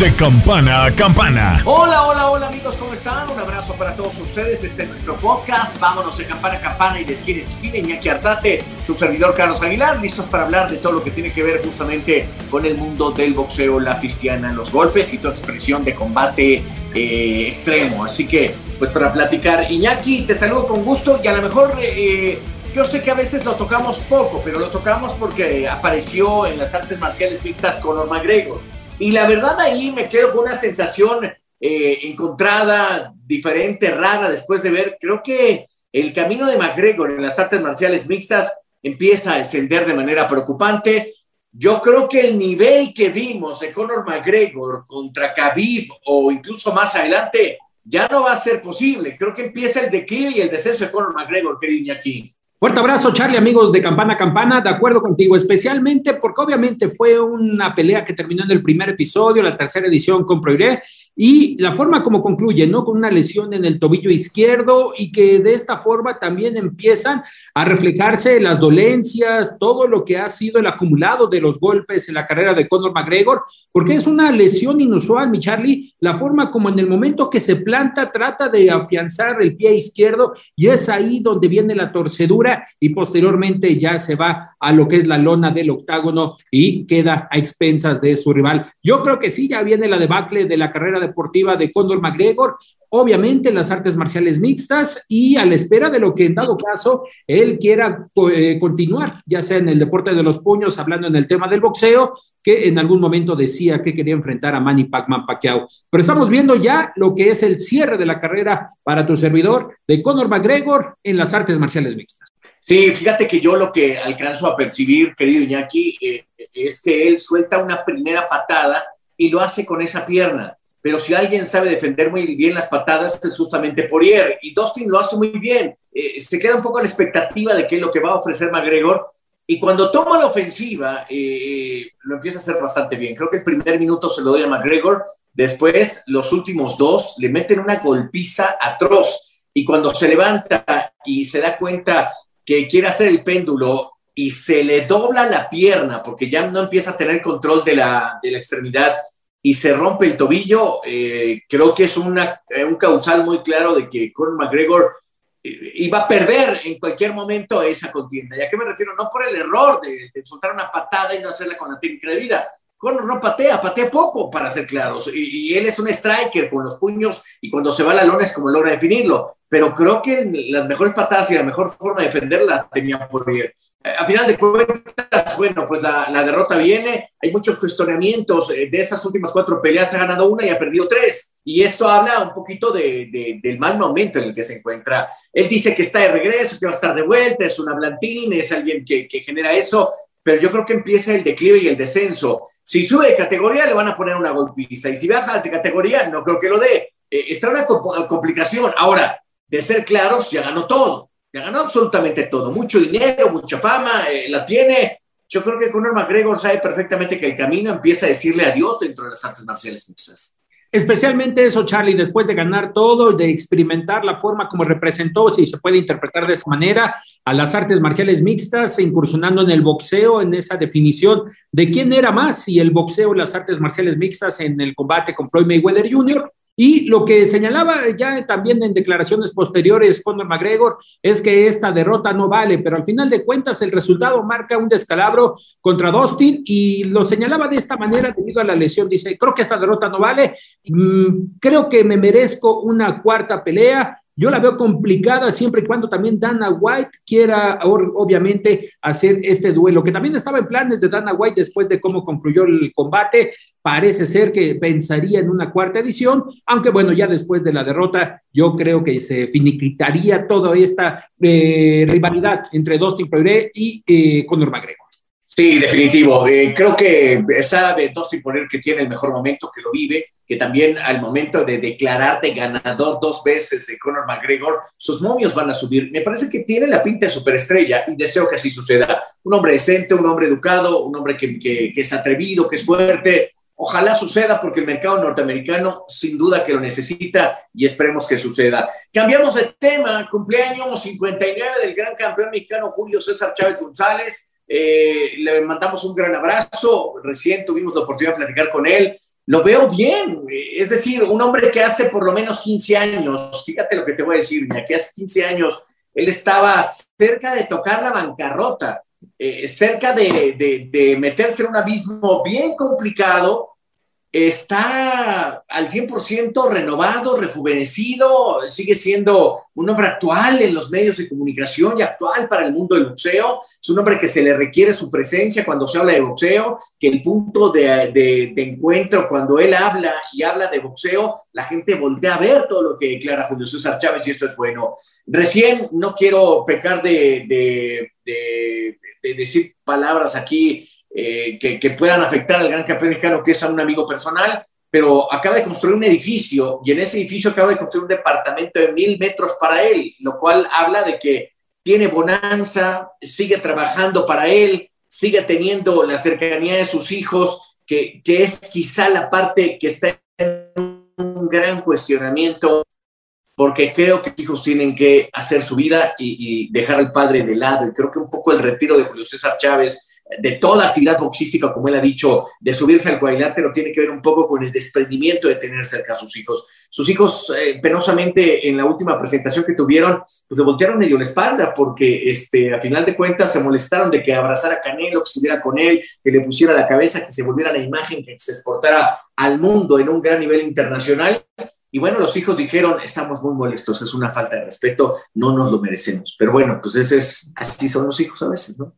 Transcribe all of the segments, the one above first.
De campana a campana. Hola, hola, hola amigos, ¿cómo están? Un abrazo para todos ustedes. Este es nuestro podcast. Vámonos de campana a campana y les quiere escribir Iñaki Arzate, su servidor Carlos Aguilar, listos para hablar de todo lo que tiene que ver justamente con el mundo del boxeo, la cristiana, los golpes y toda expresión de combate eh, extremo. Así que, pues para platicar, Iñaki, te saludo con gusto y a lo mejor eh, yo sé que a veces lo tocamos poco, pero lo tocamos porque apareció en las artes marciales mixtas Conor McGregor. Y la verdad ahí me quedo con una sensación eh, encontrada, diferente, rara, después de ver, creo que el camino de McGregor en las artes marciales mixtas empieza a descender de manera preocupante. Yo creo que el nivel que vimos de Conor McGregor contra Khabib o incluso más adelante ya no va a ser posible. Creo que empieza el declive y el descenso de Conor McGregor, querido Iñaki. Fuerte abrazo, Charlie, amigos de Campana Campana. De acuerdo contigo, especialmente porque obviamente fue una pelea que terminó en el primer episodio, la tercera edición con Proiré, y la forma como concluye, ¿no? Con una lesión en el tobillo izquierdo y que de esta forma también empiezan a reflejarse las dolencias, todo lo que ha sido el acumulado de los golpes en la carrera de Conor McGregor, porque es una lesión inusual, mi Charlie, la forma como en el momento que se planta trata de afianzar el pie izquierdo y es ahí donde viene la torcedura y posteriormente ya se va a lo que es la lona del octágono y queda a expensas de su rival. Yo creo que sí, ya viene la debacle de la carrera de deportiva de Condor McGregor, obviamente las artes marciales mixtas y a la espera de lo que en dado caso él quiera eh, continuar, ya sea en el deporte de los puños, hablando en el tema del boxeo, que en algún momento decía que quería enfrentar a Manny Pacman Pacquiao. Pero estamos viendo ya lo que es el cierre de la carrera para tu servidor de Conor McGregor en las artes marciales mixtas. Sí, fíjate que yo lo que alcanzo a percibir, querido Iñaki, eh, es que él suelta una primera patada y lo hace con esa pierna pero si alguien sabe defender muy bien las patadas es justamente Poirier, y Dustin lo hace muy bien. Eh, se queda un poco en la expectativa de qué es lo que va a ofrecer McGregor, y cuando toma la ofensiva, eh, lo empieza a hacer bastante bien. Creo que el primer minuto se lo doy a McGregor, después los últimos dos le meten una golpiza atroz, y cuando se levanta y se da cuenta que quiere hacer el péndulo y se le dobla la pierna porque ya no empieza a tener control de la, de la extremidad, y se rompe el tobillo, eh, creo que es una, eh, un causal muy claro de que Conor McGregor eh, iba a perder en cualquier momento esa contienda. ¿Y a qué me refiero? No por el error de, soltar una patada y no hacerla con la técnica de vida. Conor no patea, patea poco, para ser claros. Y, él es un striker con los puños y cuando se va la lona es como logra definirlo. Pero creo que las mejores patadas y la mejor forma de defenderla tenía por bien a final de cuentas, bueno, pues la, derrota viene. Hay muchos cuestionamientos. Eh, de esas últimas cuatro peleas ha ganado una y ha perdido tres. Y esto habla un poquito de, del mal momento en el que se encuentra. Él dice que está de regreso, que va a estar de vuelta, es un hablantín, es alguien que, genera eso, pero yo creo que empieza el declive y el descenso. Si sube de categoría, le van a poner una golpiza. Y si baja de categoría, no creo que lo dé. Eh, está una complicación. Ahora, de ser claros, ya ganó todo ganó absolutamente todo, mucho dinero, mucha fama, eh, la tiene. Yo creo que Conor McGregor sabe perfectamente que el camino empieza a decirle adiós dentro de las artes marciales mixtas. Especialmente eso, Charlie, después de ganar todo, de experimentar la forma como representó, si se puede interpretar de esa manera, a las artes marciales mixtas, incursionando en el boxeo, en esa definición de quién era más, si el boxeo las artes marciales mixtas en el combate con Floyd Mayweather Jr., y lo que señalaba ya también en declaraciones posteriores Conor McGregor es que esta derrota no vale, pero al final de cuentas el resultado marca un descalabro contra Dustin y lo señalaba de esta manera debido a la lesión. Dice, creo que esta derrota no vale, mm, creo que me merezco una cuarta pelea yo la veo complicada siempre y cuando también Dana White quiera, obviamente, hacer este duelo, que también estaba en planes de Dana White después de cómo concluyó el combate. Parece ser que pensaría en una cuarta edición, aunque bueno, ya después de la derrota, yo creo que se finiquitaría toda esta eh, rivalidad entre Dustin Poirier y eh, Conor McGregor. Sí, definitivo. Eh, creo que sabe Dustin Poirier que tiene el mejor momento, que lo vive, que también al momento de declararte ganador dos veces de Conor McGregor, sus momios van a subir. Me parece que tiene la pinta de superestrella y deseo que así suceda. Un hombre decente, un hombre educado, un hombre que, que es atrevido, que es fuerte. Ojalá suceda porque el mercado norteamericano sin duda que lo necesita y esperemos que suceda. Cambiamos de tema, cumpleaños 59 del gran campeón mexicano Julio César Chávez González eh, le mandamos un gran abrazo. Recién tuvimos la oportunidad de platicar con él. Lo veo bien, es decir, un hombre que hace por lo menos 15 años, fíjate lo que te voy a decir, que hace 15 años él estaba cerca de tocar la bancarrota, eh, cerca de, de meterse en un abismo bien complicado está al 100% renovado, rejuvenecido, sigue siendo un hombre actual en los medios de comunicación y actual para el mundo del boxeo. Es un hombre que se le requiere su presencia cuando se habla de boxeo, que el punto de, encuentro, cuando él habla y habla de boxeo, la gente voltea a ver todo lo que declara Julio César Chávez y eso es bueno. Recién no quiero pecar de decir palabras aquí eh, que, puedan afectar al gran campeón mexicano, que es a un amigo personal, pero acaba de construir un edificio y en ese edificio acaba de construir un departamento de mil metros para él, lo cual habla de que tiene bonanza, sigue trabajando para él, sigue teniendo la cercanía de sus hijos, que, que es quizá la parte que está en un gran cuestionamiento porque creo que hijos tienen que hacer su vida y, dejar al padre de lado. Y creo que un poco el retiro de Julio César Chávez de toda actividad boxística, como él ha dicho, de subirse al cuadrilátero, tiene que ver un poco con el desprendimiento de tener cerca a sus hijos. Sus hijos, eh, penosamente, en la última presentación que tuvieron, pues le voltearon medio la espalda, porque este, a final de cuentas se molestaron de que abrazara a Canelo, que estuviera con él, que le pusiera la cabeza, que se volviera la imagen, que se exportara al mundo en un gran nivel internacional. Y bueno, los hijos dijeron, estamos muy molestos, es una falta de respeto, no nos lo merecemos. Pero bueno, pues ese es, así son los hijos a veces, ¿no?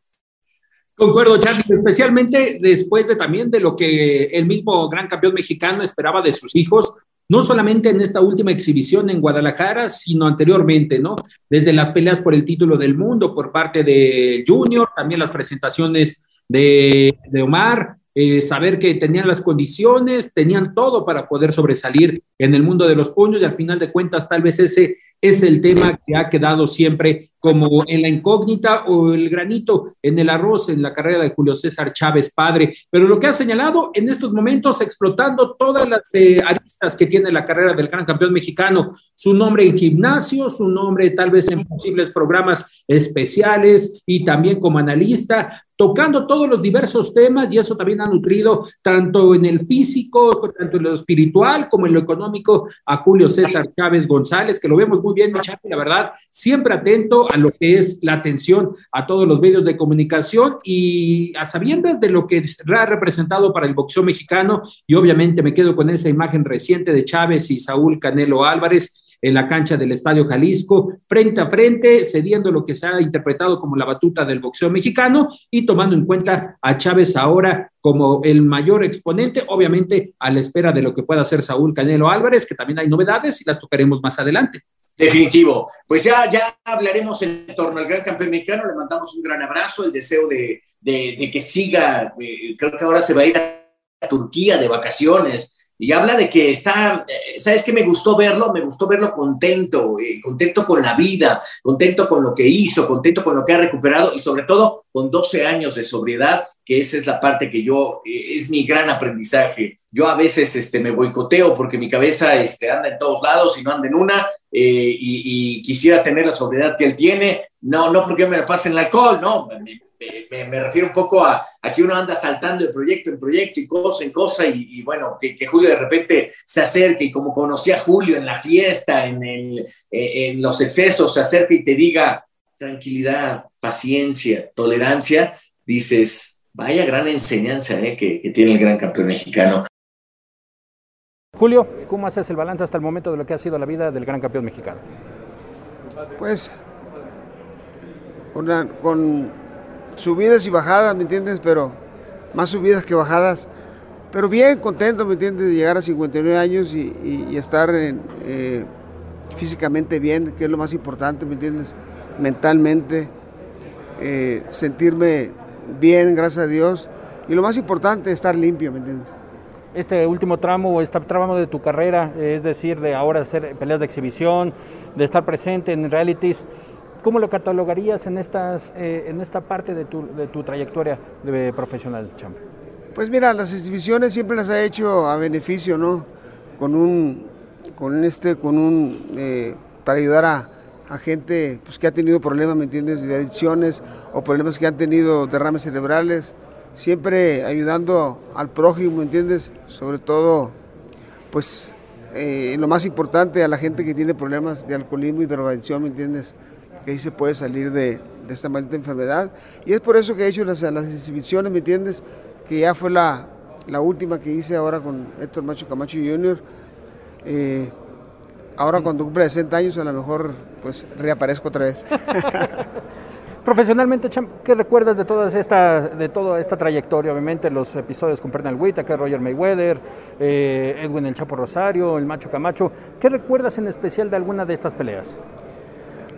Concuerdo, Charlie, especialmente después de también de lo que el mismo gran campeón mexicano esperaba de sus hijos, no solamente en esta última exhibición en Guadalajara, sino anteriormente, ¿no? Desde las peleas por el título del mundo por parte de Junior, también las presentaciones de, de Omar, eh, saber que tenían las condiciones, tenían todo para poder sobresalir en el mundo de los puños y al final de cuentas tal vez ese es el tema que ha quedado siempre como en la incógnita o el granito en el arroz en la carrera de Julio César Chávez padre. Pero lo que ha señalado en estos momentos, explotando todas las eh, aristas que tiene la carrera del gran campeón mexicano, su nombre en gimnasio, su nombre tal vez en posibles programas especiales y también como analista, tocando todos los diversos temas y eso también ha nutrido tanto en el físico, tanto en lo espiritual como en lo económico a Julio César Chávez González, que lo vemos muy bien, la verdad, siempre atento a lo que es la atención a todos los medios de comunicación y a sabiendas de lo que ha representado para el boxeo mexicano. Y obviamente me quedo con esa imagen reciente de Chávez y Saúl Canelo Álvarez en la cancha del Estadio Jalisco, frente a frente, cediendo lo que se ha interpretado como la batuta del boxeo mexicano y tomando en cuenta a Chávez ahora como el mayor exponente, obviamente a la espera de lo que pueda hacer Saúl Canelo Álvarez, que también hay novedades y las tocaremos más adelante. Definitivo. Pues ya, ya hablaremos en torno al gran campeón mexicano. Le mandamos un gran abrazo, el deseo de, de, que siga. Eh, creo que ahora se va a ir a Turquía de vacaciones y habla de que está, eh, ¿sabes qué? Me gustó verlo, me gustó verlo contento, eh, contento con la vida, contento con lo que hizo, contento con lo que ha recuperado y sobre todo con 12 años de sobriedad, que esa es la parte que yo, eh, es mi gran aprendizaje. Yo a veces este, me boicoteo porque mi cabeza este, anda en todos lados y no anda en una y, quisiera tener la sobriedad que él tiene, no, no porque me pase el alcohol, no, me, refiero un poco a, a, que uno anda saltando de proyecto en proyecto y cosa en cosa y, bueno, que, Julio de repente se acerque y como conocía a Julio en la fiesta, en, el, eh, en los excesos, se acerque y te diga tranquilidad, paciencia, tolerancia, dices, vaya gran enseñanza eh, que, que tiene el gran campeón mexicano. Julio, ¿cómo haces el balance hasta el momento de lo que ha sido la vida del gran campeón mexicano? Pues con, subidas y bajadas, ¿me entiendes? Pero más subidas que bajadas. Pero bien contento, ¿me entiendes? De llegar a 59 años y, estar eh, físicamente bien, que es lo más importante, ¿me entiendes? Mentalmente, eh, sentirme bien, gracias a Dios. Y lo más importante, estar limpio, ¿me entiendes? Este último tramo este tramo de tu carrera, es decir, de ahora hacer peleas de exhibición, de estar presente en realities, ¿cómo lo catalogarías en, estas, eh, en esta parte de tu, de tu trayectoria de profesional, Champ? Pues mira, las exhibiciones siempre las ha hecho a beneficio, ¿no? Con un, con este, con un, eh, para ayudar a, a gente pues, que ha tenido problemas, ¿me entiendes?, de adicciones o problemas que han tenido derrames cerebrales, siempre ayudando al prójimo, ¿me entiendes? Sobre todo, pues, eh, lo más importante, a la gente que tiene problemas de alcoholismo y drogadicción, ¿me entiendes? Que ahí se puede salir de, esta maldita enfermedad. Y es por eso que he hecho las, las exhibiciones, ¿me entiendes? Que ya fue la, la última que hice ahora con Héctor Macho Camacho Jr., eh, ahora cuando cumple 60 años a lo mejor pues reaparezco otra vez. Profesionalmente, ¿qué recuerdas de toda esta, de toda esta trayectoria? Obviamente los episodios con Pernal que Roger Mayweather, eh, Edwin El Chapo Rosario, el Macho Camacho. ¿Qué recuerdas en especial de alguna de estas peleas?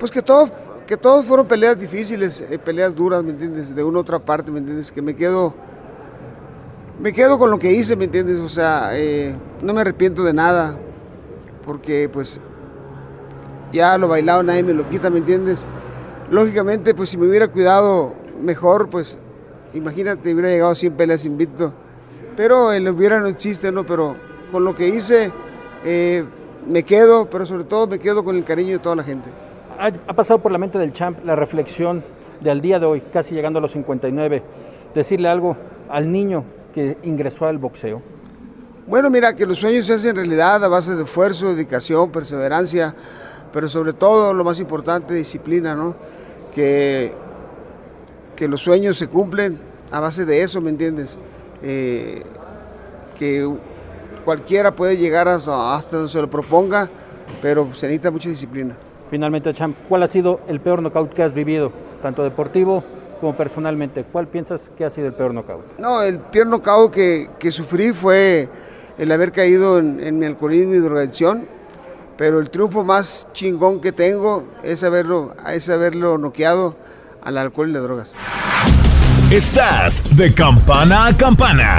Pues que todos que todos fueron peleas difíciles, eh, peleas duras, ¿me entiendes? De una u otra parte, ¿me entiendes? Que me quedo me quedo con lo que hice, ¿me entiendes? O sea, eh, no me arrepiento de nada porque pues ya lo bailado nadie me lo quita, ¿me entiendes? Lógicamente, pues si me hubiera cuidado mejor, pues imagínate, hubiera llegado a 100 peleas invicto. Pero el hubiera no existe, ¿no? Pero con lo que hice, eh, me quedo, pero sobre todo me quedo con el cariño de toda la gente. Ha, pasado por la mente del champ la reflexión de al día de hoy, casi llegando a los 59, decirle algo al niño que ingresó al boxeo. Bueno, mira, que los sueños se hacen realidad a base de esfuerzo, dedicación, perseverancia, pero sobre todo, lo más importante, disciplina, ¿no? Que, que los sueños se cumplen a base de eso, ¿me entiendes? Eh, que cualquiera puede llegar hasta, hasta donde se lo proponga, pero se necesita mucha disciplina. Finalmente, Champ, ¿cuál ha sido el peor knockout que has vivido, tanto deportivo como personalmente? ¿Cuál piensas que ha sido el peor knockout? No, el peor knockout que, que sufrí fue el haber caído en, mi alcoholismo y drogadicción, pero el triunfo más chingón que tengo es haberlo, es haberlo noqueado al alcohol y las drogas. Estás de campana a campana.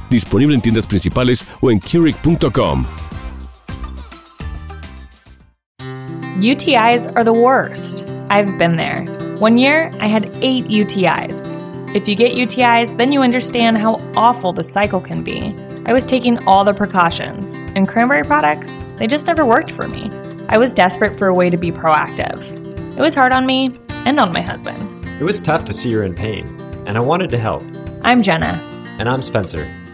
disponible en tiendas principales o en Keurig.com. UTIs are the worst. I've been there. One year, I had eight UTIs. If you get UTIs, then you understand how awful the cycle can be. I was taking all the precautions, and cranberry products, they just never worked for me. I was desperate for a way to be proactive. It was hard on me and on my husband. It was tough to see her in pain, and I wanted to help. I'm Jenna. And I'm Spencer.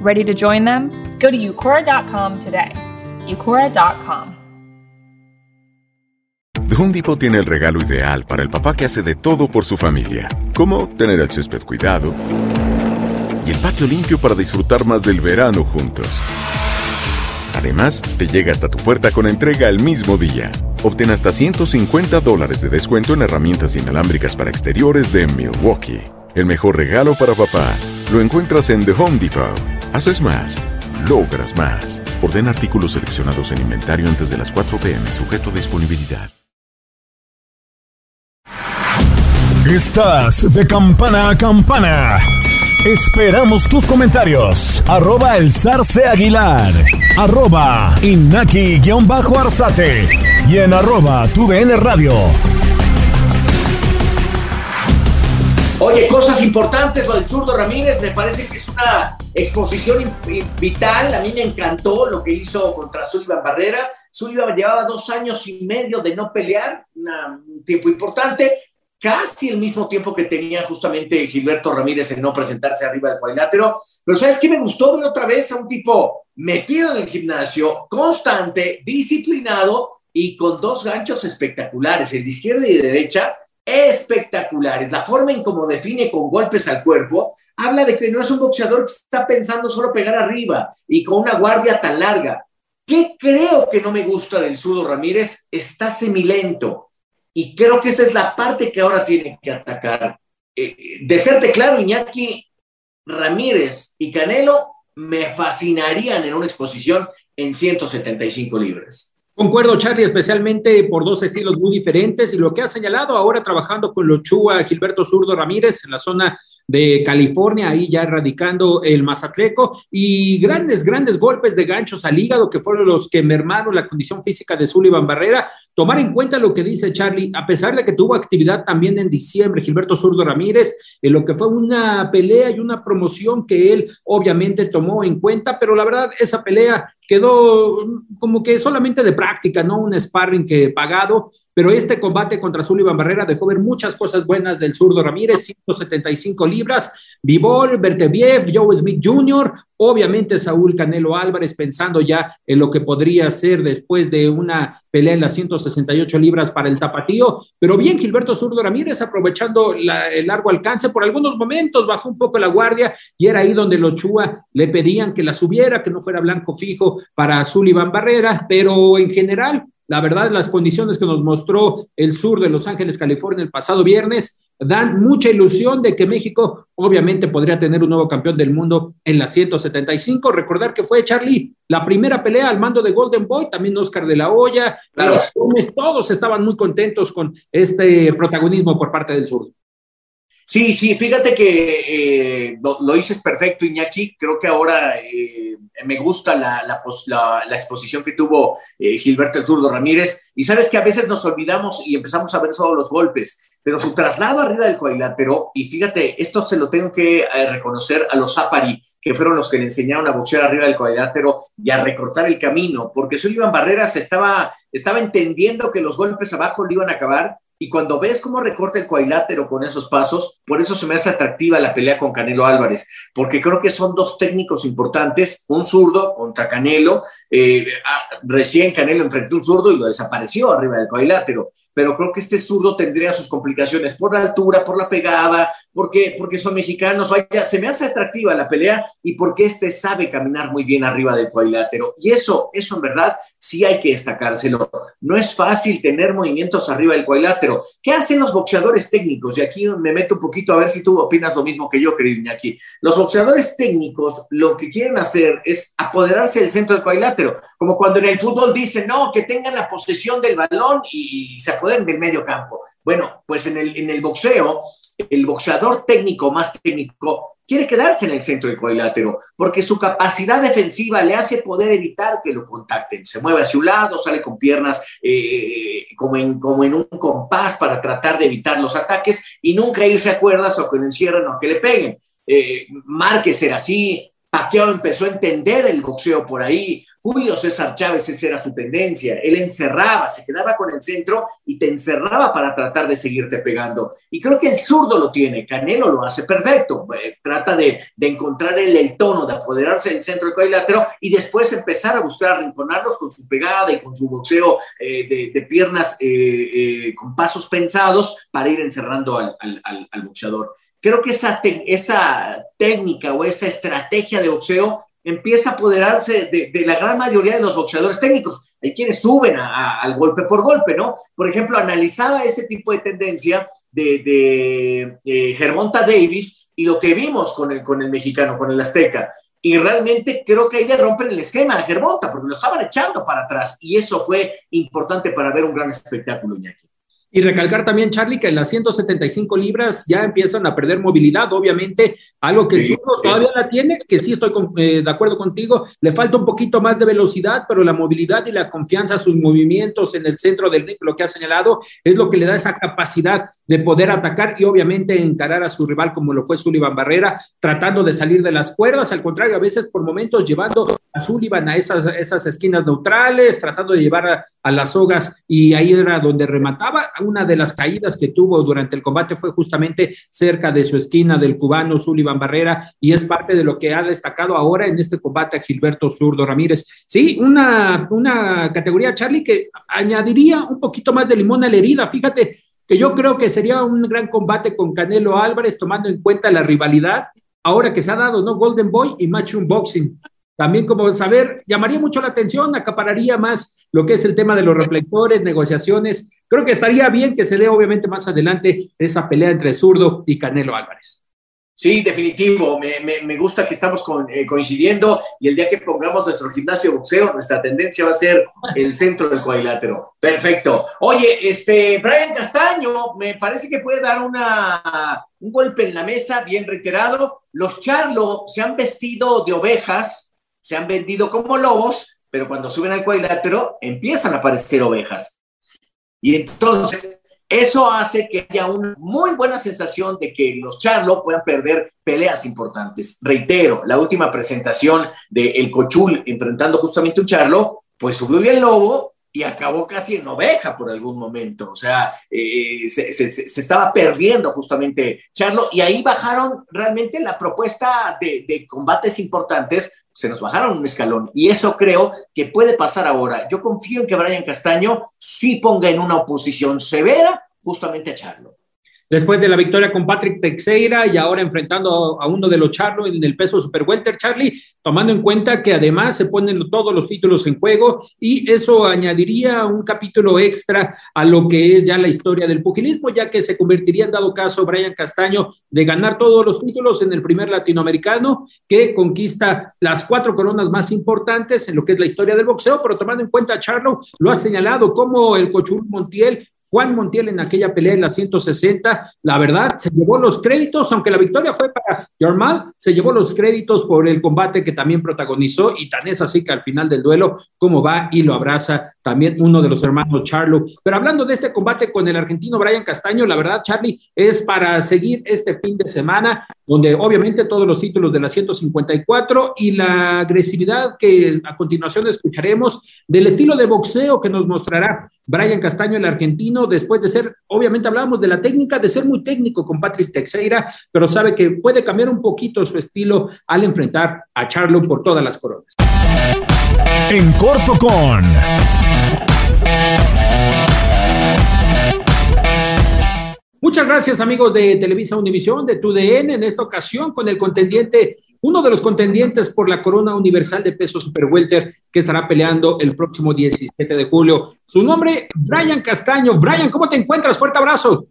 Ready to join them? Go to Eucora.com today. Eucora.com. The Home Depot tiene el regalo ideal para el papá que hace de todo por su familia, como tener el césped cuidado y el patio limpio para disfrutar más del verano juntos. Además, te llega hasta tu puerta con entrega el mismo día. Obtén hasta 150 dólares de descuento en herramientas inalámbricas para exteriores de Milwaukee. El mejor regalo para papá lo encuentras en The Home Depot. Haces más, logras más. Orden artículos seleccionados en inventario antes de las 4 pm, sujeto a disponibilidad. Estás de campana a campana. Esperamos tus comentarios. Arroba el zarce aguilar. Arroba inaki-arzate. Y en arroba tu radio. Oye, cosas importantes lo del zurdo Ramírez, me parece que es una exposición vital, a mí me encantó lo que hizo contra Sullivan Barrera, Sullivan llevaba dos años y medio de no pelear, un tiempo importante, casi el mismo tiempo que tenía justamente Gilberto Ramírez en no presentarse arriba del cuadrilátero. Pero ¿sabes qué me gustó ver otra vez a un tipo metido en el gimnasio, constante, disciplinado y con dos ganchos espectaculares, el de izquierda y de derecha, espectaculares. La forma en cómo define con golpes al cuerpo habla de que no es un boxeador que está pensando solo pegar arriba y con una guardia tan larga. ¿Qué creo que no me gusta del zurdo Ramírez? Está semilento y creo que esa es la parte que ahora tiene que atacar. Eh, de serte claro, Iñaki Ramírez y Canelo me fascinarían en una exposición en 175 libras. Concuerdo, Charlie, especialmente por dos estilos muy diferentes y lo que ha señalado ahora trabajando con Lochúa, Gilberto Zurdo Ramírez en la zona de California, ahí ya radicando el Mazatleco, y grandes, grandes golpes de ganchos al hígado que fueron los que mermaron la condición física de Sullivan Barrera. Tomar en cuenta lo que dice Charlie, a pesar de que tuvo actividad también en diciembre, Gilberto Zurdo Ramírez, en lo que fue una pelea y una promoción que él obviamente tomó en cuenta, pero la verdad, esa pelea quedó como que solamente de práctica, no un sparring que pagado, pero este combate contra Sullivan Barrera dejó ver muchas cosas buenas del zurdo Ramírez, 175 libras, Vivol, Berteviev, Joe Smith Jr., obviamente Saúl Canelo Álvarez pensando ya en lo que podría ser después de una pelea en las 168 libras para el tapatío, pero bien Gilberto Zurdo Ramírez aprovechando el largo alcance, por algunos momentos bajó un poco la guardia y era ahí donde los Chua le pedían que la subiera, que no fuera blanco fijo para Sullivan Barrera, pero en general la verdad, las condiciones que nos mostró el sur de Los Ángeles, California, el pasado viernes, dan mucha ilusión de que México obviamente podría tener un nuevo campeón del mundo en la 175. Recordar que fue Charlie la primera pelea al mando de Golden Boy, también Oscar de la Hoya, claro. todos estaban muy contentos con este protagonismo por parte del sur. Sí, sí, fíjate que eh, lo, dices perfecto, Iñaki. Creo que ahora eh, me gusta la, exposición que tuvo eh, Gilberto Zurdo Ramírez. Y sabes que a veces nos olvidamos y empezamos a ver solo los golpes, pero su traslado arriba del cuadrilátero, y fíjate, esto se lo tengo que reconocer a los Zapari, que fueron los que le enseñaron a boxear arriba del cuadrilátero y a recortar el camino, porque Sullivan Barreras estaba, estaba entendiendo que los golpes abajo le iban a acabar y cuando ves cómo recorta el cuadrilátero con esos pasos, por eso se me hace atractiva la pelea con Canelo Álvarez, porque creo que son dos técnicos importantes, un zurdo contra Canelo, eh, ah, recién Canelo enfrentó un zurdo y lo desapareció arriba del cuadrilátero, pero creo que este zurdo tendría sus complicaciones por la altura, por la pegada, porque, porque son mexicanos, vaya, se me hace atractiva la pelea y porque este sabe caminar muy bien arriba del cuadrilátero. Y eso, eso en verdad sí hay que destacárselo. No es fácil tener movimientos arriba del cuadrilátero. ¿Qué hacen los boxeadores técnicos? Y aquí me meto un poquito a ver si tú opinas lo mismo que yo, querido Iñaki. Los boxeadores técnicos lo que quieren hacer es apoderarse del centro del cuadrilátero, como cuando en el fútbol dicen, no, que tengan la posesión del balón y se apoderen del medio campo. Bueno, pues en el, en el boxeo, el boxeador técnico más técnico quiere quedarse en el centro del cuadrilátero porque su capacidad defensiva le hace poder evitar que lo contacten. Se mueve hacia un lado, sale con piernas eh, como, en, como en un compás para tratar de evitar los ataques y nunca irse a cuerdas o que le encierren o que le peguen. Eh, Márquez era así, Pacquiao empezó a entender el boxeo por ahí, Julio César Chávez, esa era su tendencia. Él encerraba, se quedaba con el centro y te encerraba para tratar de seguirte pegando. Y creo que el zurdo lo tiene, Canelo lo hace perfecto. Eh, trata de, encontrar el, tono, de apoderarse del centro del cuadrilátero y después empezar a buscar arrinconarlos con su pegada y con su boxeo eh, de, piernas eh, con pasos pensados para ir encerrando al, boxeador. Creo que esa, esa técnica o esa estrategia de boxeo empieza a apoderarse de, la gran mayoría de los boxeadores técnicos. Hay quienes suben al golpe por golpe, ¿no? Por ejemplo, analizaba ese tipo de tendencia de, de Germonta Davis y lo que vimos con el, con el mexicano, con el azteca. Y realmente creo que ahí le rompen el esquema a Germonta, porque lo estaban echando para atrás. Y eso fue importante para ver un gran espectáculo, Iñaki. Y recalcar también, Charlie, que en las 175 libras ya empiezan a perder movilidad, obviamente, algo que el zurdo todavía la tiene, que sí estoy eh, de acuerdo contigo, le falta un poquito más de velocidad, pero la movilidad y la confianza, sus movimientos en el centro del ring, lo que ha señalado, es lo que le da esa capacidad de poder atacar y obviamente encarar a su rival como lo fue Sullivan Barrera, tratando de salir de las cuerdas, al contrario, a veces por momentos llevando a Sullivan a esas, esas esquinas neutrales, tratando de llevar a, a las sogas y ahí era donde remataba una de las caídas que tuvo durante el combate fue justamente cerca de su esquina del cubano Sullivan Barrera y es parte de lo que ha destacado ahora en este combate a Gilberto Zurdo Ramírez. Sí, una, una categoría, Charlie, que añadiría un poquito más de limón a la herida. Fíjate que yo creo que sería un gran combate con Canelo Álvarez, tomando en cuenta la rivalidad ahora que se ha dado, ¿no? Golden Boy y Matchroom Boxing también como saber, llamaría mucho la atención, acapararía más lo que es el tema de los reflectores, negociaciones. Creo que estaría bien que se dé obviamente más adelante esa pelea entre Zurdo y Canelo Álvarez. Sí, definitivo. Me, gusta que estamos eh, coincidiendo y el día que pongamos nuestro gimnasio boxeo, nuestra tendencia va a ser el centro del cuadrilátero. Perfecto. Oye, este, Brian Castaño, me parece que puede dar una, un golpe en la mesa bien reiterado. Los Charlo se han vestido de ovejas se han vendido como lobos, pero cuando suben al cuadrilátero empiezan a aparecer ovejas. Y entonces eso hace que haya una muy buena sensación de que los Charlo puedan perder peleas importantes. Reitero, la última presentación de El Cochul enfrentando justamente un Charlo, pues subió el lobo y acabó casi en oveja por algún momento. O sea, eh, se, estaba perdiendo justamente Charlo y ahí bajaron realmente la propuesta de, de, combates importantes, se nos bajaron un escalón y eso creo que puede pasar ahora. Yo confío en que Brian Castaño sí ponga en una oposición severa justamente a Charlo después de la victoria con Patrick Teixeira y ahora enfrentando a uno de los Charlo en el peso super welter, Charlie, tomando en cuenta que además se ponen todos los títulos en juego y eso añadiría un capítulo extra a lo que es ya la historia del pugilismo, ya que se convertiría en dado caso Brian Castaño de ganar todos los títulos en el primer latinoamericano que conquista las cuatro coronas más importantes en lo que es la historia del boxeo, pero tomando en cuenta Charlo, lo ha señalado como el Cochur Montiel Juan Montiel en aquella pelea en la 160, la verdad, se llevó los créditos, aunque la victoria fue para Yormal, se llevó los créditos por el combate que también protagonizó y tan es así que al final del duelo, como va y lo abraza también uno de los hermanos Charlo. Pero hablando de este combate con el argentino Brian Castaño, la verdad, Charlie, es para seguir este fin de semana, donde obviamente todos los títulos de la 154 y la agresividad que a continuación escucharemos del estilo de boxeo que nos mostrará Brian Castaño, el argentino, después de ser, obviamente hablábamos de la técnica, de ser muy técnico con Patrick Teixeira, pero sabe que puede cambiar un poquito su estilo al enfrentar a Charlo por todas las coronas. En corto con... Muchas gracias amigos de Televisa Univisión, de TUDN, en esta ocasión con el contendiente, uno de los contendientes por la corona universal de peso super welter que estará peleando el próximo 17 de julio. Su nombre, Brian Castaño. Brian, ¿cómo te encuentras? Fuerte abrazo.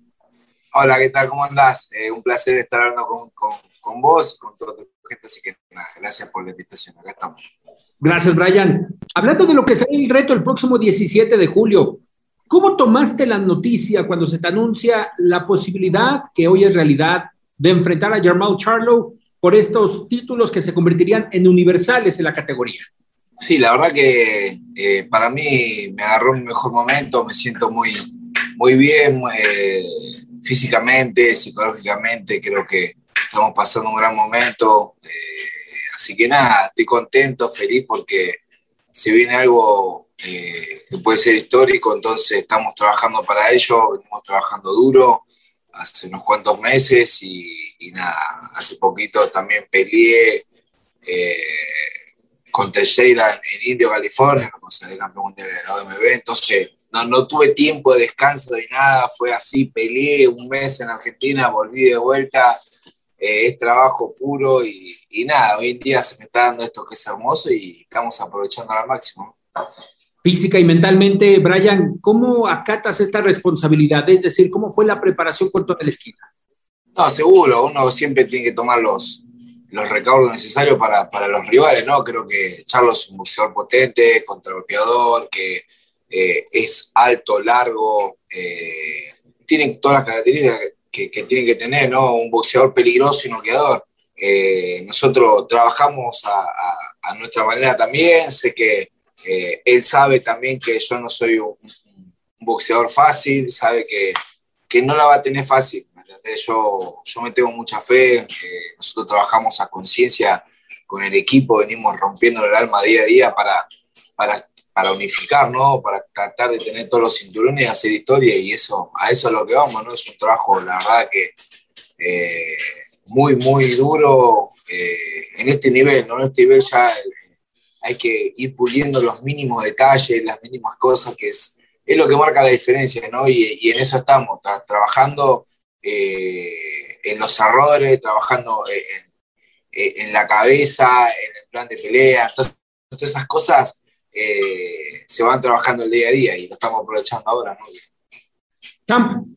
Hola, ¿qué tal? ¿Cómo andás? Eh, un placer estar hablando con, con, con vos, con toda tu gente, así que nada, gracias por la invitación. Acá estamos. Gracias, Brian. Hablando de lo que será el reto el próximo 17 de julio, ¿cómo tomaste la noticia cuando se te anuncia la posibilidad, que hoy es realidad, de enfrentar a Jamal Charlo por estos títulos que se convertirían en universales en la categoría? Sí, la verdad que eh, para mí me agarró un mejor momento, me siento muy, muy bien eh, físicamente, psicológicamente, creo que estamos pasando un gran momento. Eh, así que nada, estoy contento, feliz porque se viene algo eh, que puede ser histórico, entonces estamos trabajando para ello, venimos trabajando duro hace unos cuantos meses y, nada, hace poquito también peleé eh, con Teixeira en, Indio, California, como se campeón de la OMB, entonces no, no tuve tiempo de descanso ni nada, fue así, peleé un mes en Argentina, volví de vuelta, eh, es trabajo puro y, y, nada, hoy en día se me está dando esto que es hermoso y estamos aprovechando al máximo. Física y mentalmente, Brian, ¿cómo acatas esta responsabilidad? Es decir, ¿cómo fue la preparación con toda la esquina? No, seguro, uno siempre tiene que tomar los, los recaudos necesarios para, para, los rivales, ¿no? Creo que Charlos es un boxeador potente, contragolpeador, que eh, es alto, largo, eh, tiene todas las características que, que, tiene que tener, ¿no? Un boxeador peligroso y noqueador. Eh, nosotros trabajamos a, nuestra manera también, sé que eh, él sabe también que yo no soy un, boxeador fácil, sabe que, que, no la va a tener fácil. Yo, yo me tengo mucha fe, nosotros trabajamos a conciencia con el equipo, venimos rompiendo el alma día a día para, para para unificar, ¿no? Para tratar de tener todos los cinturones y hacer historia y eso, a eso es lo que vamos, ¿no? Es un trabajo, la verdad que eh, muy, muy duro eh, en este nivel, ¿no? En este nivel ya hay que ir puliendo los mínimos detalles, las mínimas cosas, que es, es lo que marca la diferencia, ¿no? Y, en eso estamos, trabajando en los errores, trabajando en, en, la cabeza, en el plan de pelea, todas esas cosas eh, se van trabajando el día a día y lo estamos aprovechando ahora. ¿no? Camp,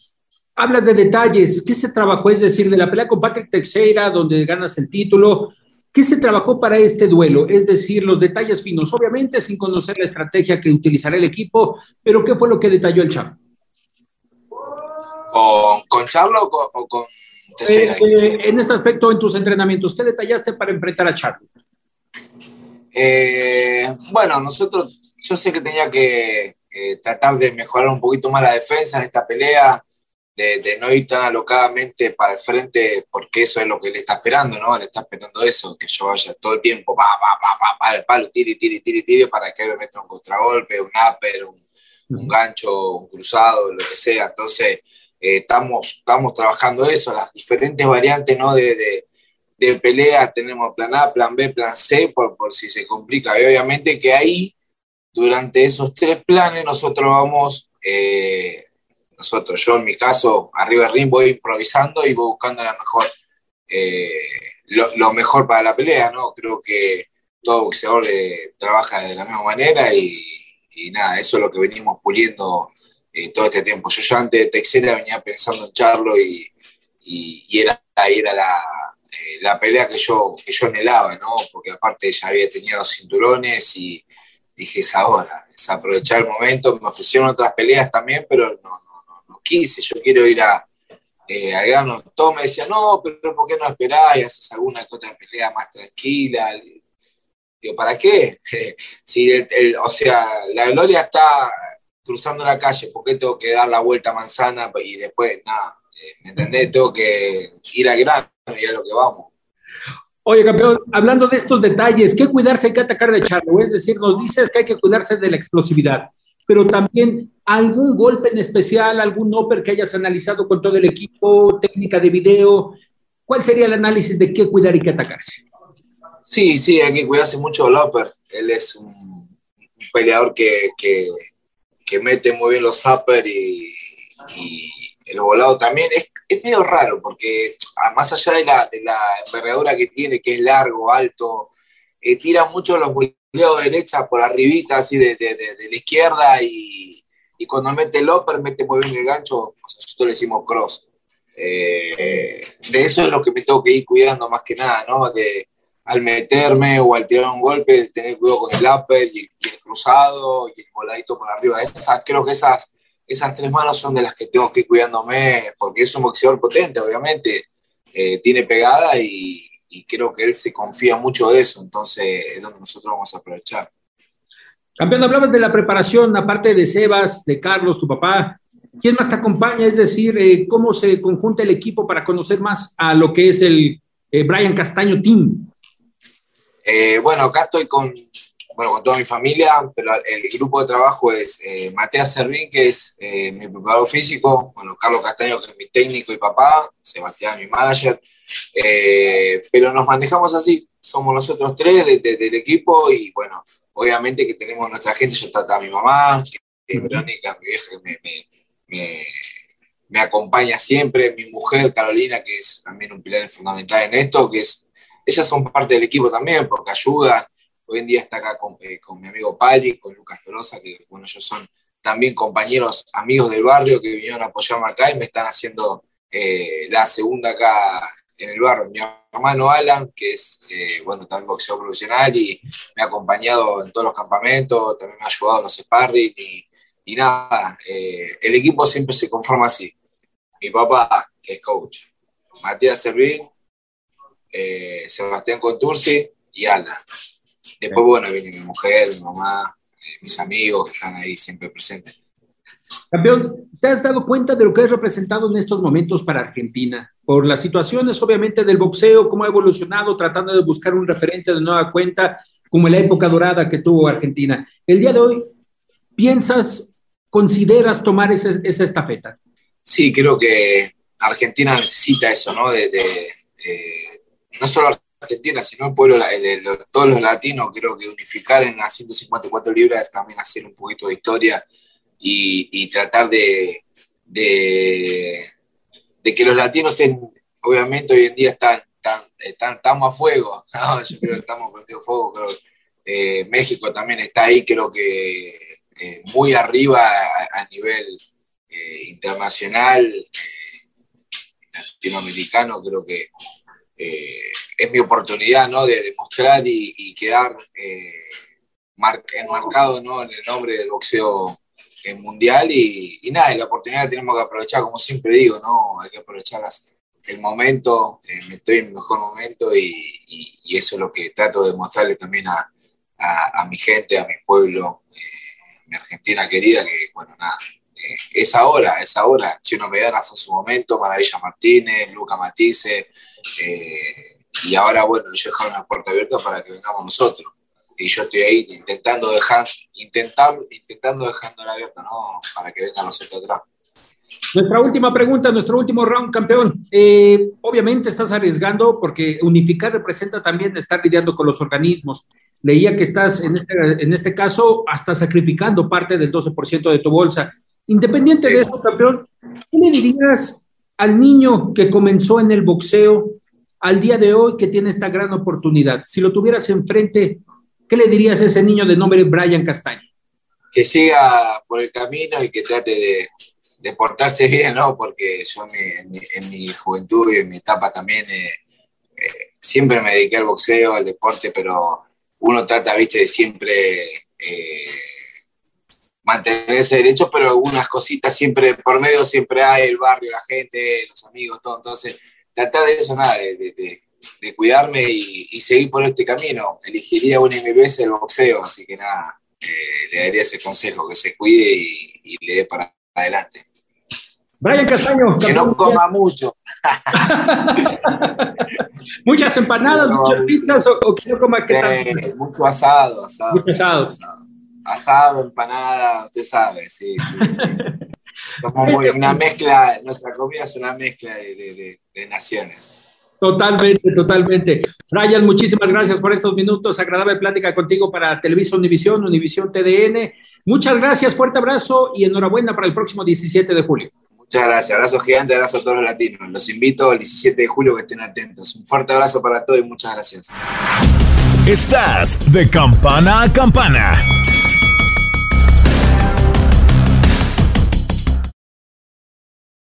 hablas de detalles. ¿Qué se trabajó? Es decir, de la pelea con Patrick Teixeira, donde ganas el título. ¿Qué se trabajó para este duelo? Es decir, los detalles finos, obviamente sin conocer la estrategia que utilizará el equipo, pero ¿qué fue lo que detalló el Champ? ¿Con, con Charlo o con, Teixeira? Eh, eh, en este aspecto, en tus entrenamientos, ¿qué detallaste para enfrentar a Charlo? Eh, bueno, nosotros, yo sé que tenía que tratar de mejorar un poquito más la defensa en esta pelea, de, no ir tan alocadamente para el frente, porque eso es lo que le está esperando, ¿no? Le está esperando eso, que yo vaya todo el tiempo, pa, pa, pa, pa, pa el palo, tire, tire, tire, tire, para que él me meta un contragolpe, un upper, un, un gancho, un cruzado, lo que sea. Entonces, eh, estamos, estamos trabajando eso, las diferentes variantes, ¿no? de, de de pelea tenemos plan A, plan B, plan C, por, por si se complica. Y obviamente que ahí, durante esos tres planes, nosotros vamos, eh, nosotros, yo en mi caso, arriba del ring voy improvisando y voy buscando la mejor, eh, lo, mejor para la pelea, ¿no? Creo que todo boxeador eh, trabaja de la misma manera y, nada, eso es lo que venimos puliendo todo este tiempo. Yo ya antes de Texera venía pensando en Charlo y, y, y era, era la eh, la pelea que yo, que yo anhelaba, ¿no? Porque aparte ya había tenido los cinturones y dije, es ahora, es aprovechar el momento. Me ofrecieron otras peleas también, pero no, no, no, quise. Yo quiero ir a, eh, grano. Todos me decían, no, pero ¿por qué no esperás y haces alguna otra pelea más tranquila? Digo, ¿para qué? si o sea, la gloria está cruzando la calle, ¿por qué tengo que dar la vuelta a manzana y después, nada, eh, ¿me entendés? Tengo que ir al grano y a lo que vamos. Oye, campeón, hablando de estos detalles, ¿qué cuidarse hay que atacar de Charlo? Es decir, nos dices que hay que cuidarse de la explosividad, pero también algún golpe en especial, algún upper que hayas analizado con todo el equipo, técnica de video. ¿Cuál sería el análisis de qué cuidar y qué atacarse? Sí, sí, hay que cuidarse mucho del upper. Él es un, peleador que, que, que, mete muy bien los upper y, y el volado también. Es, es medio raro porque ah, más allá de la, de la, envergadura que tiene, que es largo, alto, eh, tira mucho los voleados de derecha por arribita, así de, de, de, la izquierda y, y, cuando mete el upper, mete muy bien el gancho, nosotros le decimos cross. Eh, de eso es lo que me tengo que ir cuidando más que nada, ¿no? De, al meterme o al tirar un golpe, tener cuidado con el upper y el, y el cruzado y el voladito por arriba. Esas, creo que esas esas tres manos son de las que tengo que ir cuidándome, porque es un boxeador potente, obviamente, eh, tiene pegada y, creo que él se confía mucho de eso, entonces es donde nosotros vamos a aprovechar. Campeón, hablabas de la preparación, aparte de Sebas, de Carlos, tu papá, ¿quién más te acompaña? Es decir, eh, ¿cómo se conjunta el equipo para conocer más a lo que es el eh, Brian Castaño Team? bueno, acá estoy con, bueno, con toda mi familia, pero el grupo de trabajo es eh, Matías Servín, que es eh, mi preparador físico, bueno, Carlos Castaño, que es mi técnico y papá, Sebastián, mi manager, eh, pero nos manejamos así, somos nosotros tres del equipo y bueno, obviamente que tenemos nuestra gente, yo trato a mi mamá, que Verónica, mi vieja, que me, me, me, acompaña siempre, mi mujer Carolina, que es también un pilar fundamental en esto, que es, ellas son parte del equipo también porque ayudan, Hoy en día está acá eh, con, mi amigo Pali, con Lucas Torosa, que bueno, ellos son también compañeros, amigos del barrio que vinieron a apoyarme acá y me están haciendo eh, la segunda acá en el barrio. Mi hermano Alan, que es, eh, bueno, también boxeo profesional y me ha acompañado en todos los campamentos, también me ha ayudado en los sparring y, y nada, el equipo siempre se conforma así. Mi papá, que es coach, Matías Servín, Sebastián Contursi y Alan. Después, bueno, viene mi mujer, mi mamá, eh, mis amigos que están ahí siempre presentes. Campeón, ¿te has dado cuenta de lo que has representado en estos momentos para Argentina? Por las situaciones, obviamente, del boxeo, cómo ha evolucionado, tratando de buscar un referente de nueva cuenta, como en la época dorada que tuvo Argentina. El día de hoy, ¿piensas, consideras tomar esa, esa estafeta? Sí, creo que Argentina necesita eso, ¿no? De, eh, no solo Argentina, sino el pueblo, todos los latinos, creo que unificar en las 154 libras es también hacer un poquito de historia y, tratar de, de, que los latinos estén, obviamente hoy en día están, están, estamos a fuego, yo creo que estamos a fuego, eh, México también está ahí, creo que eh, muy arriba a, nivel eh, internacional, latinoamericano, creo que es mi oportunidad ¿no? de demostrar y, quedar eh, enmarcado ¿no? en el nombre del boxeo mundial y, nada, la oportunidad que tenemos que aprovechar, como siempre digo, ¿no? hay que aprovechar el momento, eh, estoy en el mejor momento y, eso es lo que trato de mostrarle también a, mi gente, a mi pueblo, eh, mi Argentina querida, que bueno, nada, eh, es ahora, es ahora. Chino Medana fue su momento, Maravilla Martínez, Luca Matisse, y ahora, bueno, yo dejaron la puerta abierta para que vengamos nosotros. Y yo estoy ahí intentando dejar, intentar, intentando dejándola abierta, ¿no? Para que vengan nosotros atrás. Nuestra última pregunta, nuestro último round, campeón. Eh, obviamente estás arriesgando porque unificar representa también estar lidiando con los organismos. Leía que estás, en este, en este caso, hasta sacrificando parte del 12% de tu bolsa. Independiente de eso, campeón, ¿qué le dirías al niño que comenzó en el boxeo al día de hoy que tiene esta gran oportunidad? Si lo tuvieras enfrente, ¿qué le dirías a ese niño de nombre Brian Castaño? Que siga por el camino y que trate de, portarse bien, ¿no? Porque yo en mi, juventud y en mi etapa también eh, eh, siempre me dediqué al boxeo, al deporte, pero uno trata, viste, de siempre eh, mantenerse derecho, pero algunas cositas siempre, por medio siempre hay el barrio, la gente, los amigos, todo. Entonces, tratar de eso, nada, de, cuidarme y, seguir por este camino. Elegiría una y mil veces el boxeo, así que nada, eh, le daría ese consejo, que se cuide y, le dé para adelante. Brian Castaño. Que no coma mucho. Muchas empanadas, muchas pistas o, que no coma que Mucho asado, asado. Mucho asado. Asado, empanada, usted sabe, sí, sí, sí. Somos una mezcla, nuestra comida es una mezcla de, naciones. Totalmente, totalmente. Brian, muchísimas gracias por estos minutos. Agradable plática contigo para Televisa Univisión, Univisión TDN. Muchas gracias, fuerte abrazo y enhorabuena para el próximo 17 de julio. Muchas gracias, abrazo gigante, abrazo a todos los latinos. Los invito al 17 de julio que estén atentos. Un fuerte abrazo para todos y muchas gracias. Estás de campana a campana.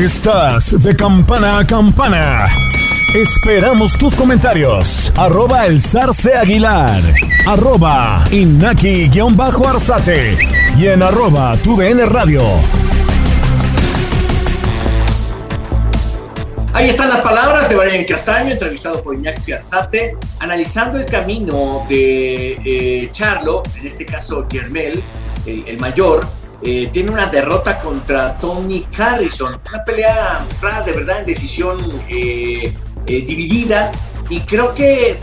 Estás de campana a campana. Esperamos tus comentarios. Arroba el zarce aguilar. Arroba inaki-arzate. Y en arroba tu radio. Ahí están las palabras de Brian Castaño, entrevistado por Iñaki Arzate, analizando el camino de eh, Charlo, en este caso Germel, el, el mayor, eh, tiene una derrota contra Tony Harrison, una pelea de verdad en decisión eh, eh, dividida. Y creo que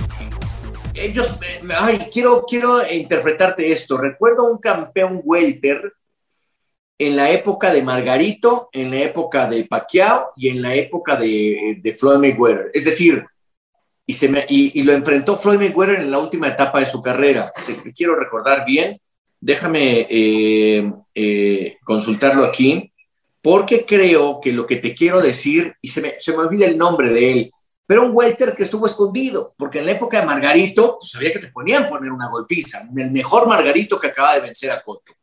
ellos, ay, quiero, quiero interpretarte esto, recuerdo un campeón welter en la época de Margarito, en la época de Pacquiao y en la época de, Floyd Mayweather, es decir, y, se me, y, lo enfrentó Floyd Mayweather en la última etapa de su carrera, te quiero recordar bien, déjame eh, eh, consultarlo aquí, porque creo que lo que te quiero decir, y se me, se me olvida el nombre de él, pero un welter que estuvo escondido, porque en la época de Margarito, pues sabía que te ponían poner una golpiza, el mejor Margarito que acaba de vencer a Cotto.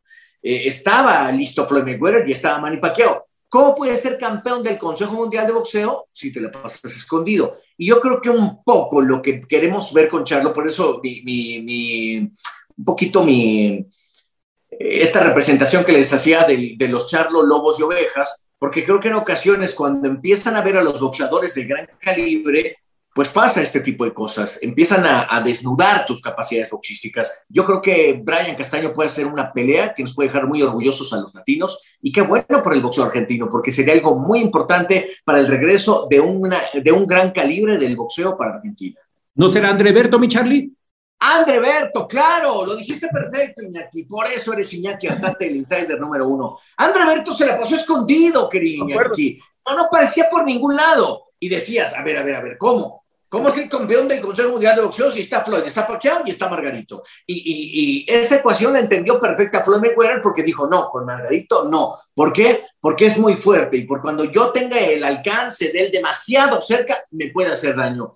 Eh, estaba listo Floyd Mayweather y estaba Manny Pacquiao. ¿Cómo puedes ser campeón del Consejo Mundial de Boxeo si te la pasas escondido? Y yo creo que un poco lo que queremos ver con Charlo, por eso mi, mi, un poquito mi, esta representación que les hacía de, los charlos, lobos y ovejas, porque creo que en ocasiones cuando empiezan a ver a los boxeadores de gran calibre, pues pasa este tipo de cosas, empiezan a, a, desnudar tus capacidades boxísticas. Yo creo que Brian Castaño puede hacer una pelea que nos puede dejar muy orgullosos a los latinos y qué bueno por el boxeo argentino, porque sería algo muy importante para el regreso de, una, de un gran calibre del boxeo para Argentina. ¿No será André Berto, mi Charlie? André Berto, claro, lo dijiste perfecto, Iñaki. Por eso eres Iñaki Alzate, el insider número uno. André Berto se la pasó escondido, querido Iñaki. No, no parecía por ningún lado. Y decías, a ver, a ver, a ver, ¿cómo? ¿Cómo es el campeón del Consejo Mundial de Boxeo si está Floyd, está Pacquiao y está Margarito? Y, y, y, esa ecuación la entendió perfecta Floyd Mayweather porque dijo, no, con Margarito no. ¿Por qué? Porque es muy fuerte y por cuando yo tenga el alcance de él demasiado cerca, me puede hacer daño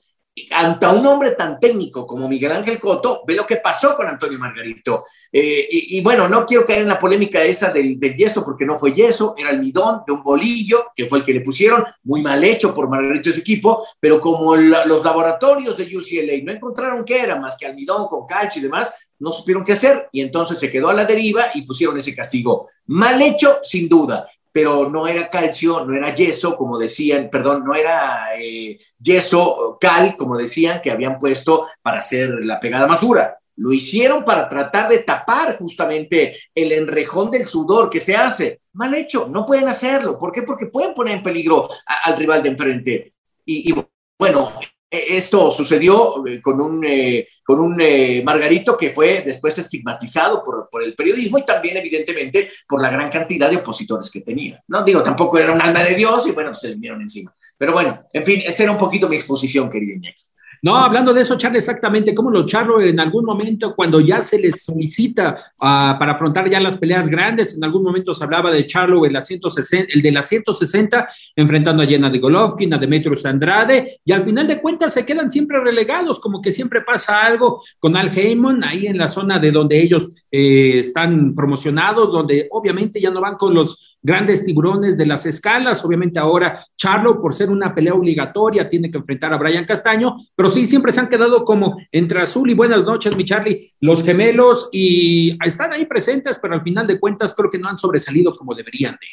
ante un hombre tan técnico como Miguel Ángel Coto, ve lo que pasó con Antonio Margarito. Eh, y, bueno, no quiero caer en la polémica esa del, yeso, porque no fue yeso, era almidón de un bolillo, que fue el que le pusieron, muy mal hecho por Margarito y su equipo, pero como los laboratorios de UCLA no encontraron qué era más que almidón con calcio y demás, no supieron qué hacer y entonces se quedó a la deriva y pusieron ese castigo. Mal hecho, sin duda pero no era calcio, no era yeso, como decían, perdón, no era eh, yeso, cal, como decían, que habían puesto para hacer la pegada más dura. lo hicieron para tratar de tapar justamente el enrejón del sudor que se hace. Mal hecho, no pueden hacerlo. ¿Por qué? Porque pueden poner en peligro al rival de enfrente. Y, bueno, esto sucedió eh, con un, eh, con un eh, Margarito que fue después estigmatizado por, por, el periodismo y también evidentemente por la gran cantidad de opositores que tenía. No digo, tampoco era un alma de Dios y bueno, se le vinieron encima. Pero bueno, en fin, esa era un poquito mi exposición, querido Iñaki. No, hablando de eso, Charlie, exactamente, como lo Charlo en algún momento, cuando ya se les solicita ah, para afrontar ya las peleas grandes, en algún momento se hablaba de Charlo el, el de la 160, enfrentando a Jenna de Golovkin, a Demetrius Andrade, y al final de cuentas se quedan siempre relegados, como que siempre pasa algo con Al Heyman, ahí en la zona de donde ellos eh, están promocionados, donde obviamente ya no van con los grandes tiburones de las escalas. Obviamente ahora Charlo, por ser una pelea obligatoria, tiene que enfrentar a Brian Castaño, pero sí, siempre se han quedado como entre azul y buenas noches, mi Charlie, los gemelos, y están ahí presentes, pero al final de cuentas creo que no han sobresalido como deberían de.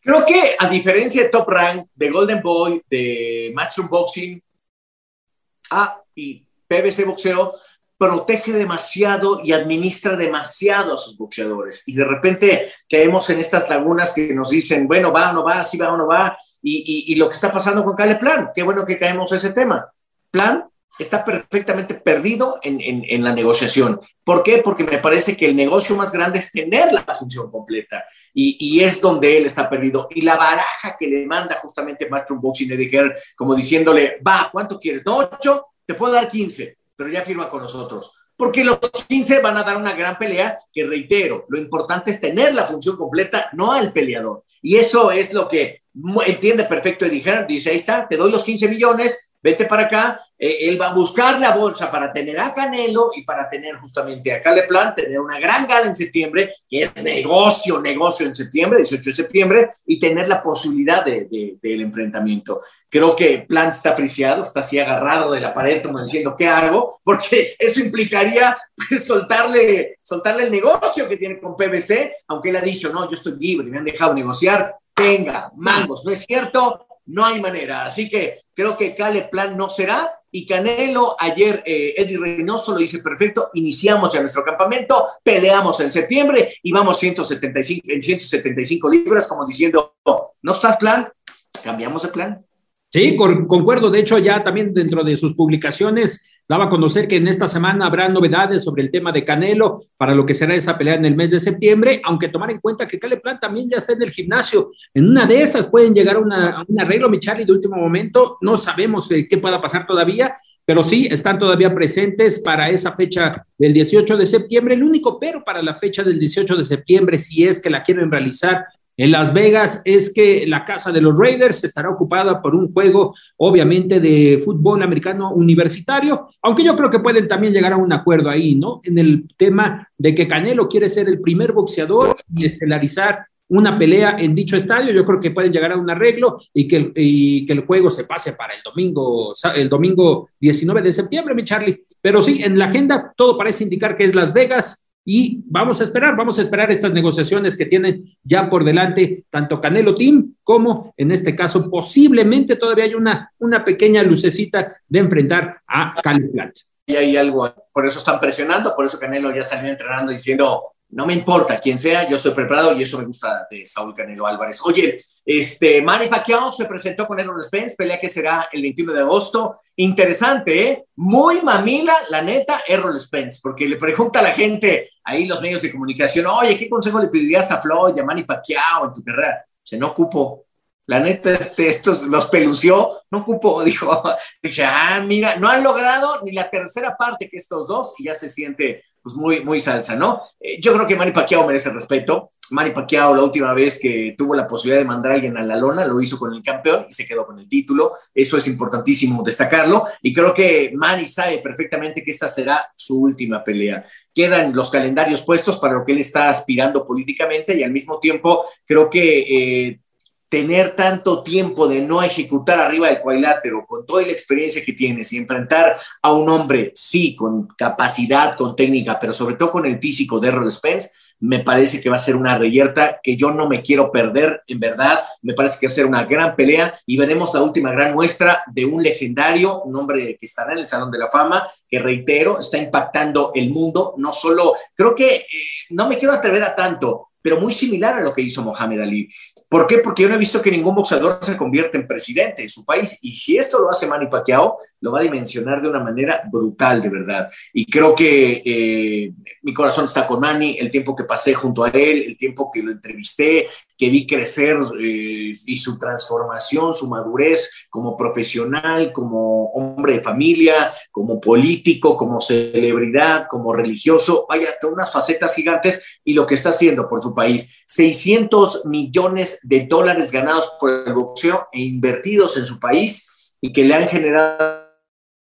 Creo que a diferencia de Top Rank, de Golden Boy, de Matchroom Boxing, ah, y PBC Boxeo, protege demasiado y administra demasiado a sus boxeadores. Y de repente caemos en estas lagunas que nos dicen, bueno, va o no va, si va o no va. Y, lo que está pasando con Cale Plan, qué bueno que caemos en ese tema. Plan está perfectamente perdido en, la negociación. ¿Por qué? Porque me parece que el negocio más grande es tener la función completa y, es donde él está perdido. Y la baraja que le manda justamente Matchroom Boxing Eddie como diciéndole, va, ¿cuánto quieres? ¿No? ¿Ocho? Te puedo dar 15 pero ya firma con nosotros. Porque los 15 van a dar una gran pelea que, reitero, lo importante es tener la función completa, no al peleador. Y eso es lo que entiende perfecto Eddie Hearn. Dice, ahí está, te doy los 15 millones, vete para acá, eh, él va a buscar la bolsa para tener a Canelo y para tener justamente a Caleplan, tener una gran gala en septiembre, que es negocio, negocio en septiembre, 18 de septiembre, y tener la posibilidad de, del enfrentamiento. Creo que Plan está apreciado, está así agarrado de la pared como diciendo, ¿qué hago? Porque eso implicaría pues, soltarle, soltarle el negocio que tiene con PBC, aunque él ha dicho, no, yo estoy libre, me han dejado negociar, venga, mangos, ¿no es cierto? No hay manera. Así que creo que Cale Plan no será y Canelo, ayer eh, Eddie Reynoso lo dice perfecto, iniciamos ya nuestro campamento, peleamos en septiembre y vamos 175, en 175 libras, como diciendo, ¿no estás plan? Cambiamos de plan. Sí, concuerdo. De hecho, ya también dentro de sus publicaciones daba a conocer que en esta semana habrá novedades sobre el tema de Canelo para lo que será esa pelea en el mes de septiembre, aunque tomar en cuenta que Cale Plan también ya está en el gimnasio. En una de esas pueden llegar a, un arreglo, mi Charlie, de último momento. No sabemos eh, qué pueda pasar todavía, pero sí están todavía presentes para esa fecha del 18 de septiembre. El único pero para la fecha del 18 de septiembre, si es que la quieren realizar en Las Vegas es que la casa de los Raiders estará ocupada por un juego, obviamente, de fútbol americano universitario, aunque yo creo que pueden también llegar a un acuerdo ahí, ¿no? En el tema de que Canelo quiere ser el primer boxeador y estelarizar una pelea en dicho estadio, yo creo que pueden llegar a un arreglo y que, el juego se pase para el domingo, el domingo 19 de septiembre, mi Charlie. Pero sí, en la agenda todo parece indicar que es Las Vegas, y vamos a esperar, vamos a esperar estas negociaciones que tienen ya por delante tanto Canelo Team como en este caso posiblemente todavía hay una, una pequeña lucecita de enfrentar a Cali Plant. Y hay algo, por eso están presionando, por eso Canelo ya salió entrenando diciendo, no me importa quién sea, yo estoy preparado y eso me gusta de Saúl Canelo Álvarez. Oye, este, Manny Pacquiao se presentó con Errol Spence, pelea que será el 21 de agosto. Interesante, ¿eh? Muy mamila, la neta, Errol Spence, porque le pregunta a la gente, ahí los medios de comunicación, oye, ¿qué consejo le pedirías a Floyd, a Manny Pacquiao en tu carrera? Se no ocupo. La neta, este, estos los pelució, no ocupo, dijo, dije, ah, mira, no han logrado ni la tercera parte que estos dos y ya se siente pues muy, muy salsa, ¿no? Eh, yo creo que Manny Pacquiao merece respeto. Manny Pacquiao la última vez que tuvo la posibilidad de mandar a alguien a la lona lo hizo con el campeón y se quedó con el título. Eso es importantísimo destacarlo y creo que Manny sabe perfectamente que esta será su última pelea. Quedan los calendarios puestos para lo que él está aspirando políticamente y al mismo tiempo creo que eh, tener tanto tiempo de no ejecutar arriba del cuadrilátero, con toda la experiencia que tienes y enfrentar a un hombre, sí, con capacidad, con técnica, pero sobre todo con el físico de Errol Spence, me parece que va a ser una reyerta que yo no me quiero perder, en verdad, me parece que va a ser una gran pelea y veremos la última gran muestra de un legendario, un hombre que estará en el Salón de la Fama, que reitero, está impactando el mundo, no solo, creo que eh, no me quiero atrever a tanto, pero muy similar a lo que hizo Mohamed Ali. ¿Por qué? Porque yo no he visto que ningún boxeador se convierta en presidente en su país. Y si esto lo hace Manny Pacquiao, lo va a dimensionar de una manera brutal, de verdad. Y creo que eh, mi corazón está con Manny, el tiempo que pasé junto a él, el tiempo que lo entrevisté, que vi crecer eh, y su transformación, su madurez como profesional, como hombre de familia, como político, como celebridad, como religioso, vaya, unas facetas gigantes y lo que está haciendo por su país. 600 millones de dólares ganados por el boxeo e invertidos en su país y que le han generado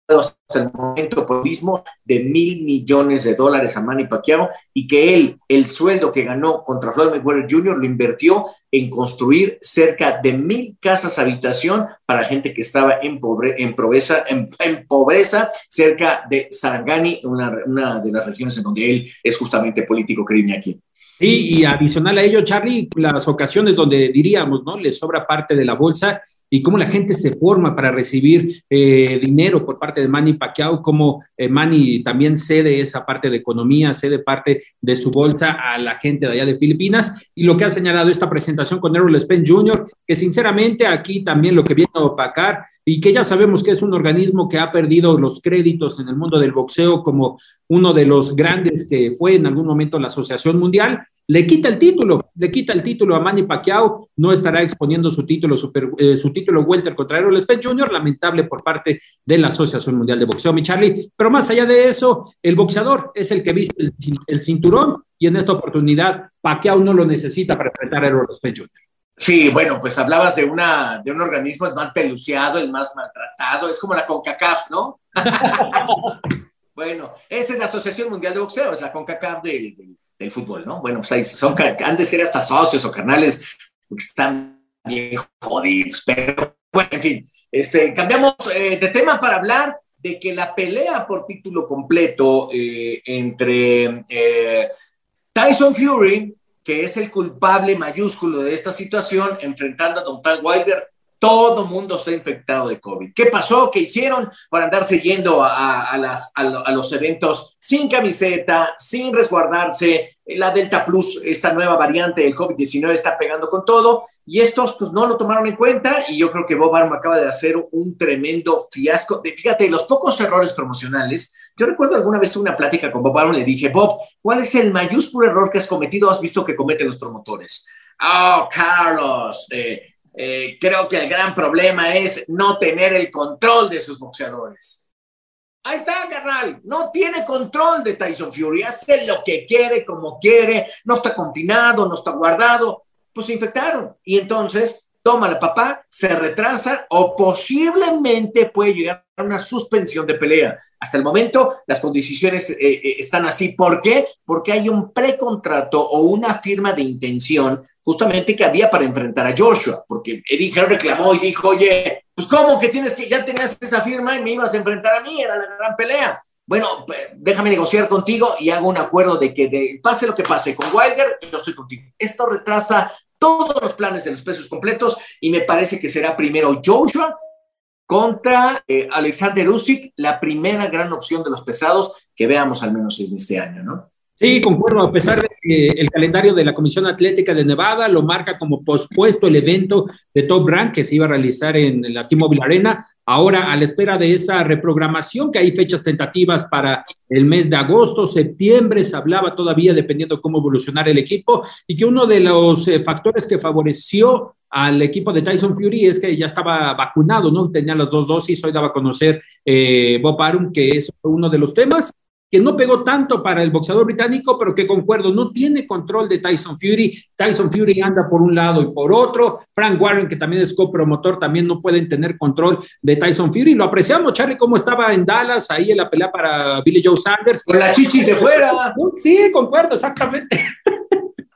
hasta el momento por mismo de mil millones de dólares a Manny Pacquiao y que él, el sueldo que ganó contra Floyd Mayweather Jr., lo invirtió en construir cerca de mil casas habitación para gente que estaba en, pobre, en, pobreza, en, pobreza cerca de Sarangani, una, una, de las regiones en donde él es justamente político, que aquí. Sí, y adicional a ello, Charlie, las ocasiones donde diríamos, ¿no? Le sobra parte de la bolsa y cómo la gente se forma para recibir eh, dinero por parte de Manny Pacquiao, cómo eh, Manny también cede esa parte de economía, cede parte de su bolsa a la gente de allá de Filipinas, y lo que ha señalado esta presentación con Errol Spence Jr., que sinceramente aquí también lo que viene a opacar y que ya sabemos que es un organismo que ha perdido los créditos en el mundo del boxeo como uno de los grandes que fue en algún momento la Asociación Mundial, le quita el título, le quita el título a Manny Pacquiao, no estará exponiendo su título, super, eh, su título Welter contra Errol Spence Jr., lamentable por parte de la Asociación Mundial de Boxeo, mi Charlie. Pero más allá de eso, el boxeador es el que viste el, cinturón y en esta oportunidad Pacquiao no lo necesita para enfrentar a Errol Spence Jr. Sí, bueno, pues hablabas de, una, de un organismo el más peluciado, el más maltratado, es como la CONCACAF, ¿no? bueno, esa es la Asociación Mundial de Boxeo, es la CONCACAF del, del, fútbol, ¿no? Bueno, pues son, han de ser hasta socios o carnales, porque están bien jodidos, pero bueno, en fin, este, cambiamos eh, de tema para hablar de que la pelea por título completo eh, entre eh, Tyson Fury que es el culpable mayúsculo de esta situación, enfrentando a Don Tal Wilder. Todo mundo está infectado de COVID. ¿Qué pasó? ¿Qué hicieron para andarse yendo a, las, a, los eventos sin camiseta, sin resguardarse? La Delta Plus, esta nueva variante del COVID-19, está pegando con todo y estos pues no lo tomaron en cuenta y yo creo que Bob Arum acaba de hacer un tremendo fiasco. Fíjate, los pocos errores promocionales, yo recuerdo alguna vez una plática con Bob Arum, le dije, Bob, ¿cuál es el mayúsculo error que has cometido, has visto que cometen los promotores? Oh, Carlos, eh, eh, creo que el gran problema es no tener el control de sus boxeadores. Ahí está, carnal. No tiene control de Tyson Fury. Hace lo que quiere, como quiere. No está confinado, no está guardado pues se infectaron. Y entonces toma la papá, se retrasa o posiblemente puede llegar a una suspensión de pelea. Hasta el momento las condiciones eh, eh, están así. ¿Por qué? Porque hay un precontrato o una firma de intención justamente que había para enfrentar a Joshua, porque Eddie reclamó y dijo, oye, pues cómo que tienes que, ya tenías esa firma y me ibas a enfrentar a mí, era la gran pelea. Bueno, déjame negociar contigo y hago un acuerdo de que pase lo que pase con Wilder, yo estoy contigo. Esto retrasa todos los planes de los pesos completos y me parece que será primero Joshua contra eh, Alexander Usyk, la primera gran opción de los pesados que veamos al menos en este año, ¿no? Sí, concuerdo, a pesar de que el calendario de la Comisión Atlética de Nevada lo marca como pospuesto el evento de Top Rank que se iba a realizar en la T-Mobile Arena, ahora a la espera de esa reprogramación, que hay fechas tentativas para el mes de agosto, septiembre, se hablaba todavía dependiendo cómo evolucionar el equipo, y que uno de los eh, factores que favoreció al equipo de Tyson Fury es que ya estaba vacunado, ¿no? Tenía las dos dosis, hoy daba a conocer eh, Bob Arum que es uno de los temas, que no pegó tanto para el boxeador británico, pero que concuerdo, no tiene control de Tyson Fury. Tyson Fury anda por un lado y por otro. Frank Warren, que también es copromotor, también no pueden tener control de Tyson Fury. Lo apreciamos, Charlie, cómo estaba en Dallas, ahí en la pelea para Billy Joe Sanders. Con la chichis de fuera. Sí, concuerdo, exactamente.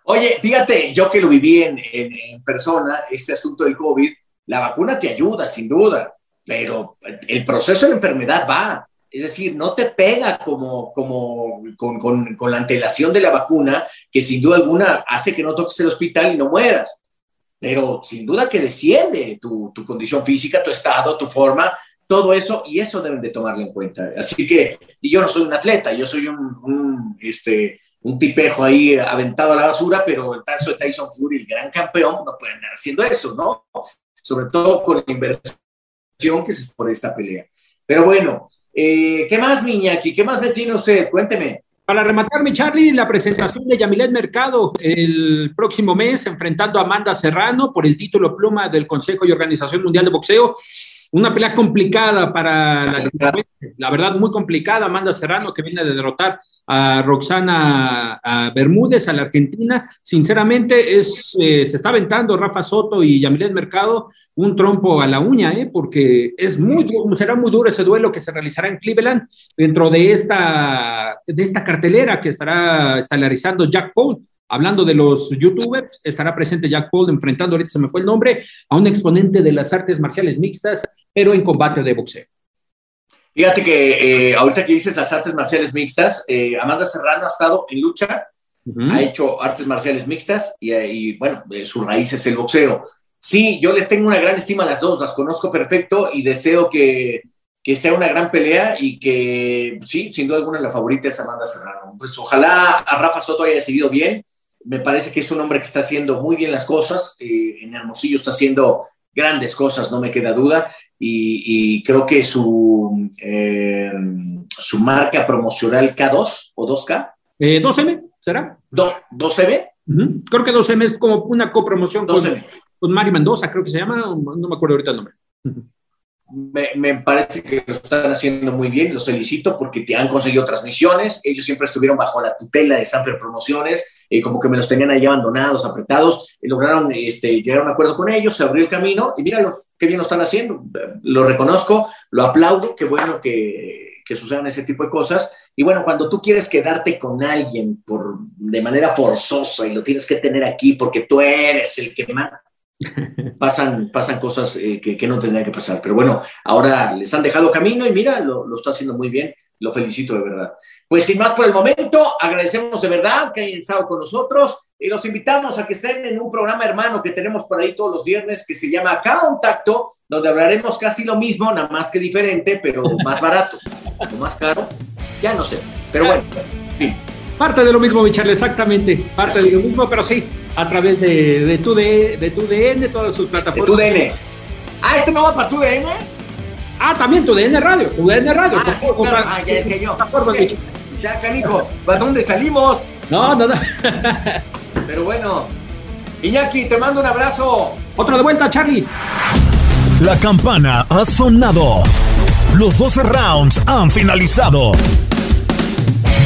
Oye, fíjate, yo que lo viví en, en persona, este asunto del COVID, la vacuna te ayuda, sin duda, pero el proceso de la enfermedad va Es decir, no te pega como, con, la antelación de la vacuna, que sin duda alguna hace que no toques el hospital y no mueras. Pero sin duda que desciende tu, condición física, tu estado, tu forma, todo eso, y eso deben de tomarlo en cuenta. Así que, y yo no soy un atleta, yo soy un, un este, un tipejo ahí aventado a la basura, pero el caso de Tyson Fury, el gran campeón, no puede andar haciendo eso, ¿no? Sobre todo con la inversión que se hace por esta pelea. Pero bueno, eh, ¿qué más, Miñaki? ¿Qué más me tiene usted? Cuénteme. Para rematar, mi Charlie, la presentación de Yamilet Mercado el próximo mes, enfrentando a Amanda Serrano por el título pluma del Consejo y Organización Mundial de Boxeo. Una pelea complicada para la, la verdad, muy complicada. Amanda Serrano, que viene de derrotar a Roxana Bermúdez, a la Argentina. Sinceramente, es, eh, se está aventando Rafa Soto y Yamilet Mercado un trompo a la uña, ¿eh? porque es muy, será muy duro ese duelo que se realizará en Cleveland dentro de esta, de esta cartelera que estará estelarizando Jack Paul. Hablando de los youtubers, estará presente Jack Paul enfrentando, ahorita se me fue el nombre, a un exponente de las artes marciales mixtas, pero en combate de boxeo. Fíjate que eh, ahorita que dices las artes marciales mixtas, eh, Amanda Serrano ha estado en lucha, ha hecho artes marciales mixtas y, y bueno, su raíz es el boxeo. Sí, yo les tengo una gran estima a las dos, las conozco perfecto y deseo que, que sea una gran pelea y que, sí, sin duda alguna la favorita es Amanda Serrano. Pues ojalá a Rafa Soto haya seguido bien. Me parece que es un hombre que está haciendo muy bien las cosas. Eh, en Hermosillo está haciendo grandes cosas, no me queda duda. Y, creo que su, eh, su marca promocional K2 o 2K. Eh, 2M, ¿será? 2M. Creo que 2M es como una copromoción con, con Mari Mendoza, creo que se llama, no me acuerdo ahorita el nombre. Me, parece que lo están haciendo muy bien, los felicito porque te han conseguido transmisiones, ellos siempre estuvieron bajo la tutela de Sanfer Promociones, eh, como que me los tenían ahí abandonados, apretados, y lograron este, llegar a un acuerdo con ellos, se abrió el camino y mira qué bien lo están haciendo, lo reconozco, lo aplaudo, qué bueno que, que sucedan ese tipo de cosas. Y bueno, cuando tú quieres quedarte con alguien por, de manera forzosa y lo tienes que tener aquí porque tú eres el que más pasan, pasan cosas eh, que, no tendrían que pasar. Pero bueno, ahora les han dejado camino y mira, lo, lo, está haciendo muy bien. Lo felicito de verdad. Pues sin más por el momento, agradecemos de verdad que hayan estado con nosotros y los invitamos a que estén en un programa hermano que tenemos por ahí todos los viernes que se llama Contacto, donde hablaremos casi lo mismo, nada más que diferente, pero más barato o más caro. Ya no sé. Pero bueno. Parte de lo mismo, Michelle, exactamente. Parte de lo mismo, pero sí, a través de, de, tu, de, de tu DN, todas sus plataformas. De tu DN. Ah, ¿este no va para tu DN? Ah, también tu DN Radio, tu DN Radio. Ah, sí, claro. ah ya es que yo. Okay. Ya, canijo, ¿para dónde salimos? No, no, no. Pero bueno, Iñaki, te mando un abrazo. Otro de vuelta, Charlie. La campana ha sonado. Los 12 rounds han finalizado.